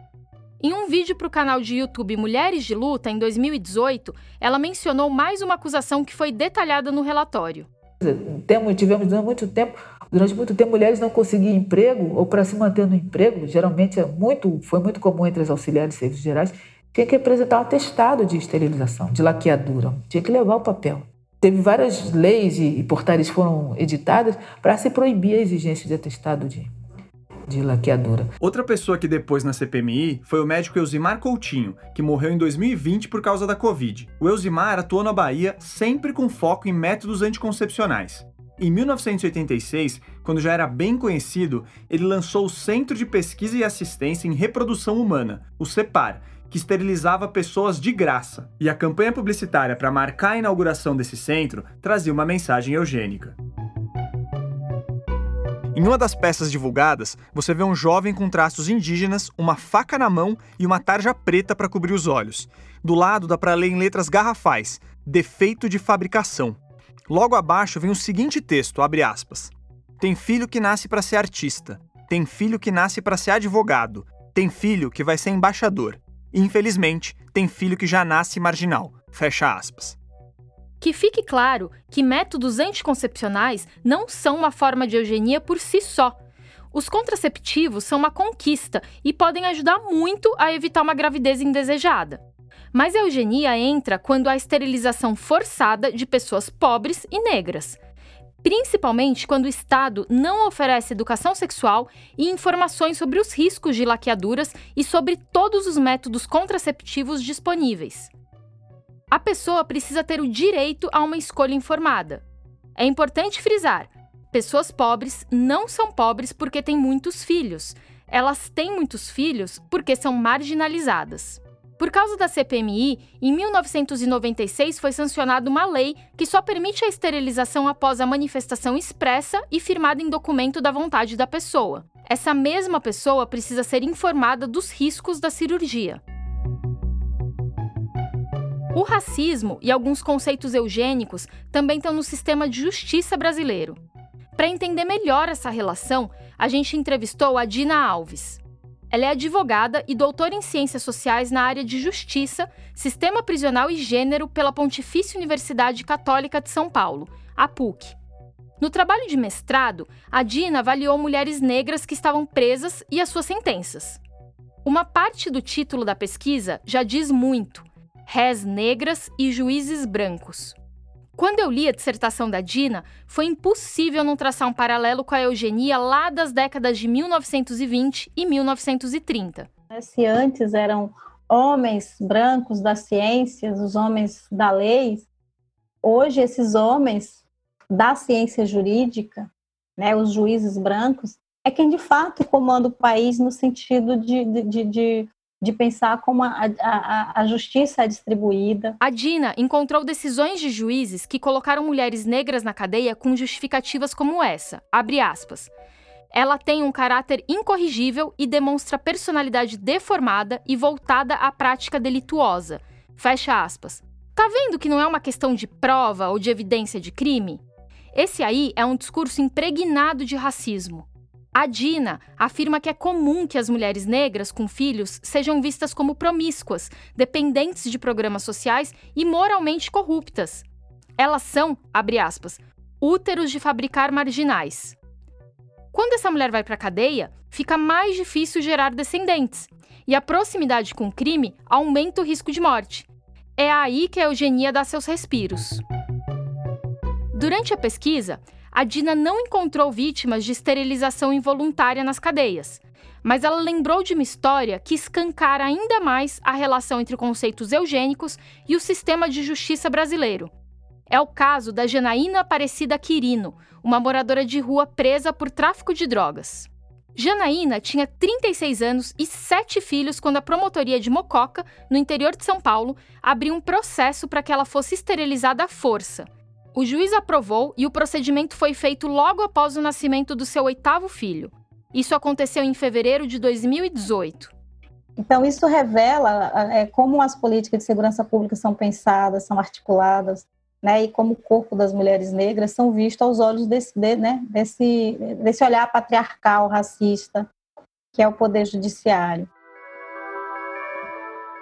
Em um vídeo para o canal de YouTube Mulheres de Luta, em 2018, ela mencionou mais uma acusação que foi detalhada no relatório. Temos, tivemos durante muito tempo, durante muito tempo mulheres não conseguiam emprego ou para se manter no emprego, geralmente é muito, foi muito comum entre as auxiliares de serviços gerais, tinha que apresentar um atestado de esterilização, de laqueadura, tinha que levar o papel. Teve várias leis e portarias foram editadas para se proibir a exigência de atestado de, de laqueadura. Outra pessoa que depois na CPMI foi o médico Elzimar Coutinho, que morreu em 2020 por causa da Covid. O Elzimar atuou na Bahia sempre com foco em métodos anticoncepcionais. Em 1986, quando já era bem conhecido, ele lançou o Centro de Pesquisa e Assistência em Reprodução Humana, o CEPAR, que esterilizava pessoas de graça, e a campanha publicitária para marcar a inauguração desse centro trazia uma mensagem eugênica. Em uma das peças divulgadas, você vê um jovem com traços indígenas, uma faca na mão e uma tarja preta para cobrir os olhos. Do lado dá para ler em letras garrafais: defeito de fabricação. Logo abaixo vem o seguinte texto, abre aspas: Tem filho que nasce para ser artista, tem filho que nasce para ser advogado, tem filho que vai ser embaixador. Infelizmente, tem filho que já nasce marginal. Fecha aspas. Que fique claro que métodos anticoncepcionais não são uma forma de eugenia por si só. Os contraceptivos são uma conquista e podem ajudar muito a evitar uma gravidez indesejada. Mas a eugenia entra quando há esterilização forçada de pessoas pobres e negras, principalmente quando o Estado não oferece educação sexual e informações sobre os riscos de laqueaduras e sobre todos os métodos contraceptivos disponíveis. A pessoa precisa ter o direito a uma escolha informada. É importante frisar: pessoas pobres não são pobres porque têm muitos filhos. Elas têm muitos filhos porque são marginalizadas. Por causa da CPMI, em 1996 foi sancionada uma lei que só permite a esterilização após a manifestação expressa e firmada em documento da vontade da pessoa. Essa mesma pessoa precisa ser informada dos riscos da cirurgia. O racismo e alguns conceitos eugênicos também estão no sistema de justiça brasileiro. Para entender melhor essa relação, a gente entrevistou a Dina Alves. Ela é advogada e doutora em Ciências Sociais na área de Justiça, Sistema Prisional e Gênero pela Pontifícia Universidade Católica de São Paulo, a PUC. No trabalho de mestrado, a Dina avaliou mulheres negras que estavam presas e as suas sentenças. Uma parte do título da pesquisa já diz muito: Rés negras e juízes brancos. Quando eu li a dissertação da Dina, foi impossível não traçar um paralelo com a eugenia lá das décadas de 1920 e 1930. Se antes eram homens brancos das ciências, os homens da lei, hoje esses homens da ciência jurídica, né, os juízes brancos, é quem de fato comanda o país no sentido de, de, de de pensar como a, a, a, justiça é distribuída. A Dina encontrou decisões de juízes que colocaram mulheres negras na cadeia com justificativas como essa, aspas. Ela tem um caráter incorrigível e demonstra personalidade deformada e voltada à prática delituosa. Fecha aspas. Tá vendo que não é uma questão de prova ou de evidência de crime? Esse aí é um discurso impregnado de racismo. A Dina afirma que é comum que as mulheres negras com filhos sejam vistas como promíscuas, dependentes de programas sociais e moralmente corruptas. Elas são, abre aspas, úteros de fabricar marginais. Quando essa mulher vai para a cadeia, fica mais difícil gerar descendentes, e a proximidade com o crime aumenta o risco de morte. É aí que a eugenia dá seus respiros. Durante a pesquisa, a Dina não encontrou vítimas de esterilização involuntária nas cadeias, mas ela lembrou de uma história que escancara ainda mais a relação entre conceitos eugênicos e o sistema de justiça brasileiro. É o caso da Janaína Aparecida Quirino, uma moradora de rua presa por tráfico de drogas. Janaína tinha 36 anos e sete filhos quando a promotoria de Mococa, no interior de São Paulo, abriu um processo para que ela fosse esterilizada à força. O juiz aprovou e o procedimento foi feito logo após o nascimento do seu oitavo filho. Isso aconteceu em fevereiro de 2018. Então, isso revela é, como as políticas de segurança pública são pensadas, são articuladas, né, e como o corpo das mulheres negras são vistos aos olhos desse, de, né, desse, desse olhar patriarcal, racista, que é o poder judiciário.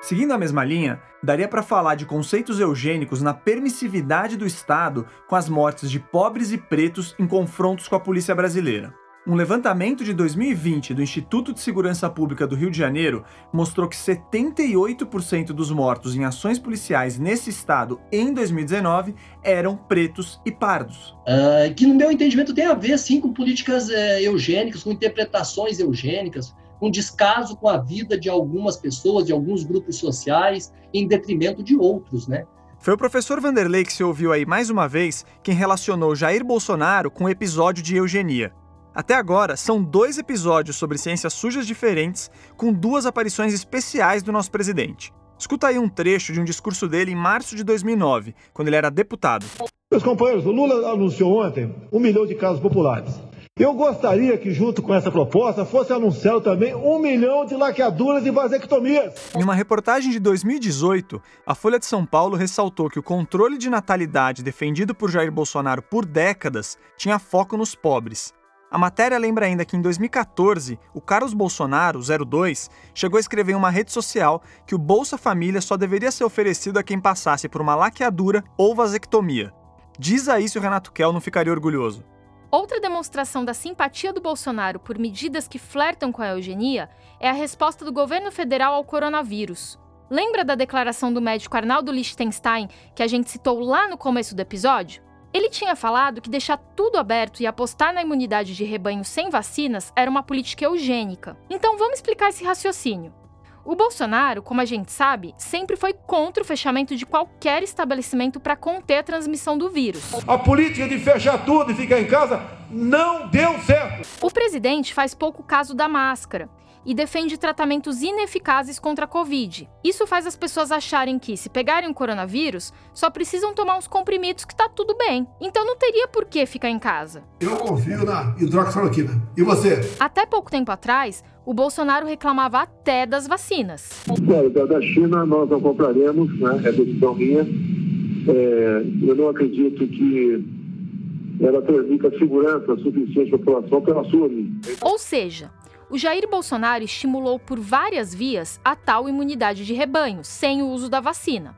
Seguindo a mesma linha, daria para falar de conceitos eugênicos na permissividade do Estado com as mortes de pobres e pretos em confrontos com a polícia brasileira. Um levantamento de 2020 do Instituto de Segurança Pública do Rio de Janeiro mostrou que 78% dos mortos em ações policiais nesse estado em 2019 eram pretos e pardos. Uh, que, no meu entendimento, tem a ver sim com políticas uh, eugênicas, com interpretações eugênicas, com descaso com a vida de algumas pessoas, de alguns grupos sociais, em detrimento de outros, né? Foi o professor Vanderlei que se ouviu aí mais uma vez quem relacionou Jair Bolsonaro com o episódio de eugenia. Até agora, são dois episódios sobre ciências sujas diferentes, com duas aparições especiais do nosso presidente. Escuta aí um trecho de um discurso dele em março de 2009, quando ele era deputado. Meus companheiros, o Lula anunciou ontem um milhão de casos populares. Eu gostaria que, junto com essa proposta, fosse anunciado também um milhão de laqueaduras e vasectomias. Em uma reportagem de 2018, a Folha de São Paulo ressaltou que o controle de natalidade defendido por Jair Bolsonaro por décadas tinha foco nos pobres. A matéria lembra ainda que em 2014, o Carlos Bolsonaro, 02, chegou a escrever em uma rede social que o Bolsa Família só deveria ser oferecido a quem passasse por uma laqueadura ou vasectomia. Diz aí se o Renato Kell não ficaria orgulhoso. Outra demonstração da simpatia do Bolsonaro por medidas que flertam com a eugenia é a resposta do governo federal ao coronavírus. Lembra da declaração do médico Arnaldo Liechtenstein que a gente citou lá no começo do episódio? Ele tinha falado que deixar tudo aberto e apostar na imunidade de rebanho sem vacinas era uma política eugênica. Então vamos explicar esse raciocínio. O Bolsonaro, como a gente sabe, sempre foi contra o fechamento de qualquer estabelecimento para conter a transmissão do vírus. A política de fechar tudo e ficar em casa não deu certo. O presidente faz pouco caso da máscara e defende tratamentos ineficazes contra a Covid. Isso faz as pessoas acharem que, se pegarem o coronavírus, só precisam tomar uns comprimidos que tá tudo bem. Então não teria por que ficar em casa. Eu confio na hidroxicloroquina. E você? Até pouco tempo atrás, o Bolsonaro reclamava até das vacinas. Claro, da China nós não compraremos, né? É decisão minha. É, eu não acredito que ela transmita segurança suficiente à população pela sua linha. Ou seja, o Jair Bolsonaro estimulou por várias vias a tal imunidade de rebanho, sem o uso da vacina.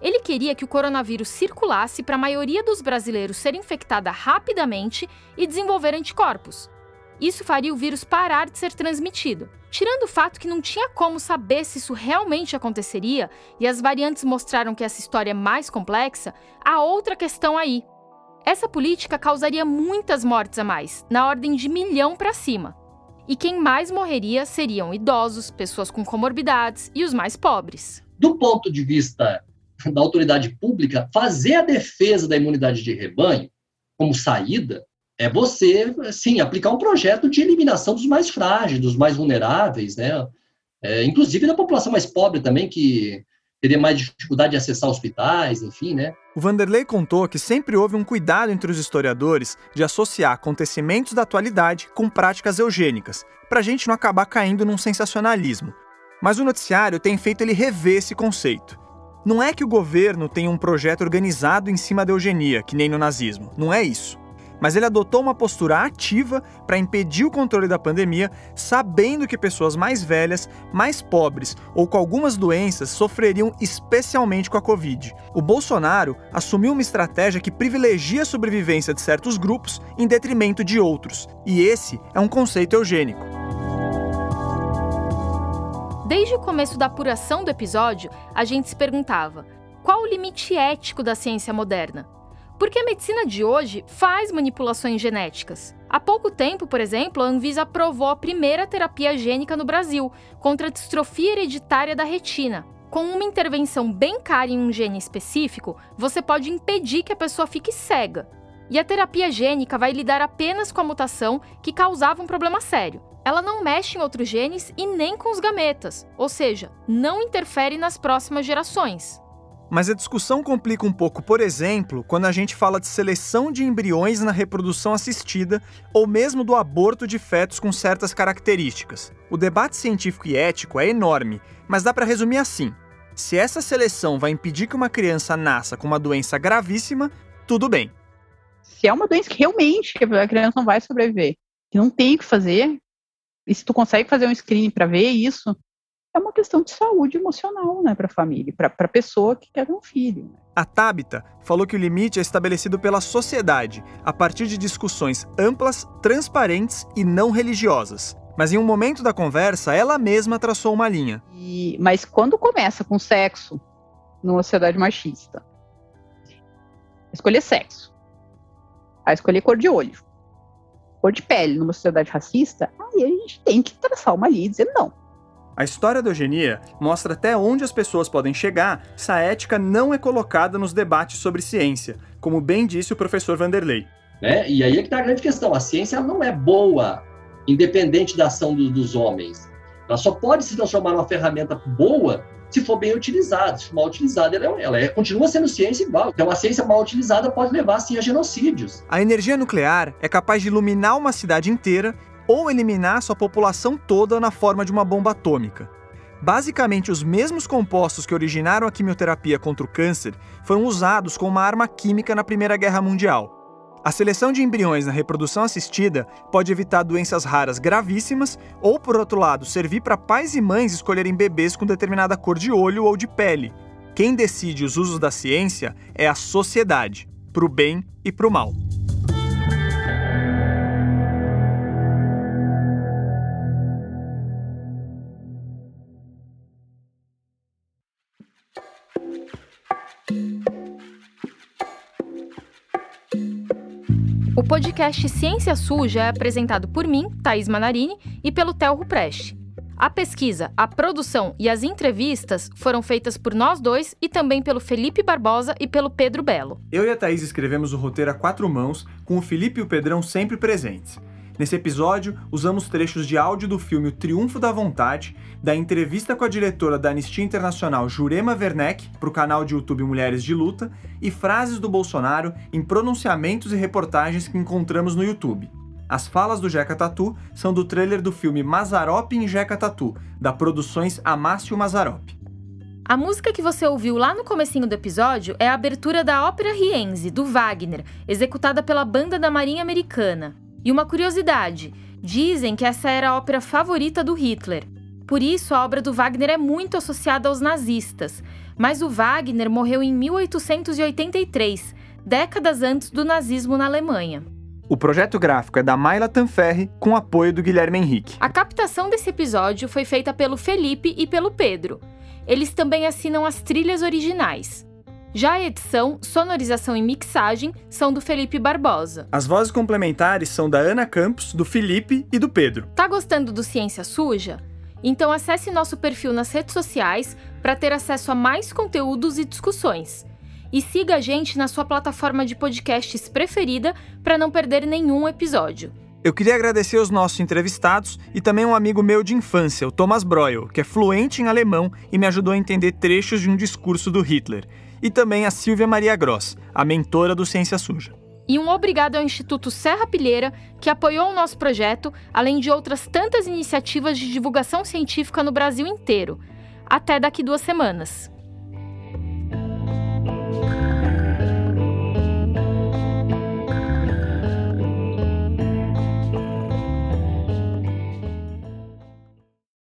Ele queria que o coronavírus circulasse para a maioria dos brasileiros ser infectada rapidamente e desenvolver anticorpos. Isso faria o vírus parar de ser transmitido. Tirando o fato que não tinha como saber se isso realmente aconteceria e as variantes mostraram que essa história é mais complexa, há outra questão aí. Essa política causaria muitas mortes a mais, na ordem de milhão para cima e quem mais morreria seriam idosos, pessoas com comorbidades e os mais pobres. Do ponto de vista da autoridade pública, fazer a defesa da imunidade de rebanho como saída é você, sim, aplicar um projeto de eliminação dos mais frágeis, dos mais vulneráveis, né? É, inclusive da população mais pobre também, que teria mais dificuldade de acessar hospitais, enfim, né? O Vanderlei contou que sempre houve um cuidado entre os historiadores de associar acontecimentos da atualidade com práticas eugênicas, para a gente não acabar caindo num sensacionalismo. Mas o noticiário tem feito ele rever esse conceito. Não é que o governo tem um projeto organizado em cima da eugenia, que nem no nazismo. Não é isso. Mas ele adotou uma postura ativa para impedir o controle da pandemia, sabendo que pessoas mais velhas, mais pobres ou com algumas doenças sofreriam especialmente com a Covid. O Bolsonaro assumiu uma estratégia que privilegia a sobrevivência de certos grupos em detrimento de outros, e esse é um conceito eugênico. Desde o começo da apuração do episódio, a gente se perguntava: qual o limite ético da ciência moderna? Porque a medicina de hoje faz manipulações genéticas. Há pouco tempo, por exemplo, a Anvisa aprovou a primeira terapia gênica no Brasil contra a distrofia hereditária da retina. Com uma intervenção bem cara em um gene específico, você pode impedir que a pessoa fique cega. E a terapia gênica vai lidar apenas com a mutação que causava um problema sério. Ela não mexe em outros genes e nem com os gametas, ou seja, não interfere nas próximas gerações. Mas a discussão complica um pouco, por exemplo, quando a gente fala de seleção de embriões na reprodução assistida ou mesmo do aborto de fetos com certas características. O debate científico e ético é enorme, mas dá para resumir assim: se essa seleção vai impedir que uma criança nasça com uma doença gravíssima, tudo bem. Se é uma doença que realmente a criança não vai sobreviver, que não tem o que fazer, e se tu consegue fazer um screening para ver isso, é uma questão de saúde emocional, né, para a família, para a pessoa que quer ter um filho. Né? A Tabita falou que o limite é estabelecido pela sociedade, a partir de discussões amplas, transparentes e não religiosas. Mas em um momento da conversa, ela mesma traçou uma linha. E, mas quando começa com sexo, numa sociedade machista, escolher sexo, a escolher cor de olho, cor de pele numa sociedade racista, aí a gente tem que traçar uma linha e dizer não a história da eugenia mostra até onde as pessoas podem chegar se a ética não é colocada nos debates sobre ciência, como bem disse o professor Vanderlei. Né? E aí é que está a grande questão. A ciência não é boa, independente da ação do, dos homens. Ela só pode se transformar numa ferramenta boa se for bem utilizada. Se for mal utilizada, ela, é, ela é, continua sendo ciência igual. Então, a ciência mal utilizada pode levar, sim, a genocídios. A energia nuclear é capaz de iluminar uma cidade inteira ou eliminar sua população toda na forma de uma bomba atômica. Basicamente, os mesmos compostos que originaram a quimioterapia contra o câncer foram usados como uma arma química na Primeira Guerra Mundial. A seleção de embriões na reprodução assistida pode evitar doenças raras gravíssimas ou, por outro lado, servir para pais e mães escolherem bebês com determinada cor de olho ou de pele. Quem decide os usos da ciência é a sociedade, para o bem e para o mal. O podcast Ciência Suja é apresentado por mim, Thaís Manarini, e pelo Telro Preste. A pesquisa, a produção e as entrevistas foram feitas por nós dois e também pelo Felipe Barbosa e pelo Pedro Belo. Eu e a Thaís escrevemos o roteiro a quatro mãos, com o Felipe e o Pedrão sempre presentes. Nesse episódio, usamos trechos de áudio do filme O Triunfo da Vontade, da entrevista com a diretora da Anistia Internacional Jurema Werneck para o canal de YouTube Mulheres de Luta e frases do Bolsonaro em pronunciamentos e reportagens que encontramos no YouTube. As falas do Jeca Tatu são do trailer do filme Mazarop em Jeca Tatu, da Produções Amácio Mazarop. A música que você ouviu lá no comecinho do episódio é a abertura da Ópera Rienzi, do Wagner, executada pela Banda da Marinha Americana. E uma curiosidade: dizem que essa era a ópera favorita do Hitler. Por isso, a obra do Wagner é muito associada aos nazistas. Mas o Wagner morreu em 1883, décadas antes do nazismo na Alemanha. O projeto gráfico é da Mayla Tanferri, com apoio do Guilherme Henrique. A captação desse episódio foi feita pelo Felipe e pelo Pedro. Eles também assinam as trilhas originais. Já a edição, sonorização e mixagem são do Felipe Barbosa. As vozes complementares são da Ana Campos, do Felipe e do Pedro. Tá gostando do Ciência Suja? Então acesse nosso perfil nas redes sociais para ter acesso a mais conteúdos e discussões. E siga a gente na sua plataforma de podcasts preferida para não perder nenhum episódio. Eu queria agradecer os nossos entrevistados e também um amigo meu de infância, o Thomas Breuer, que é fluente em alemão e me ajudou a entender trechos de um discurso do Hitler e também a Silvia Maria Gross, a mentora do Ciência Suja. E um obrigado ao Instituto Serra Pilheira, que apoiou o nosso projeto, além de outras tantas iniciativas de divulgação científica no Brasil inteiro. Até daqui duas semanas.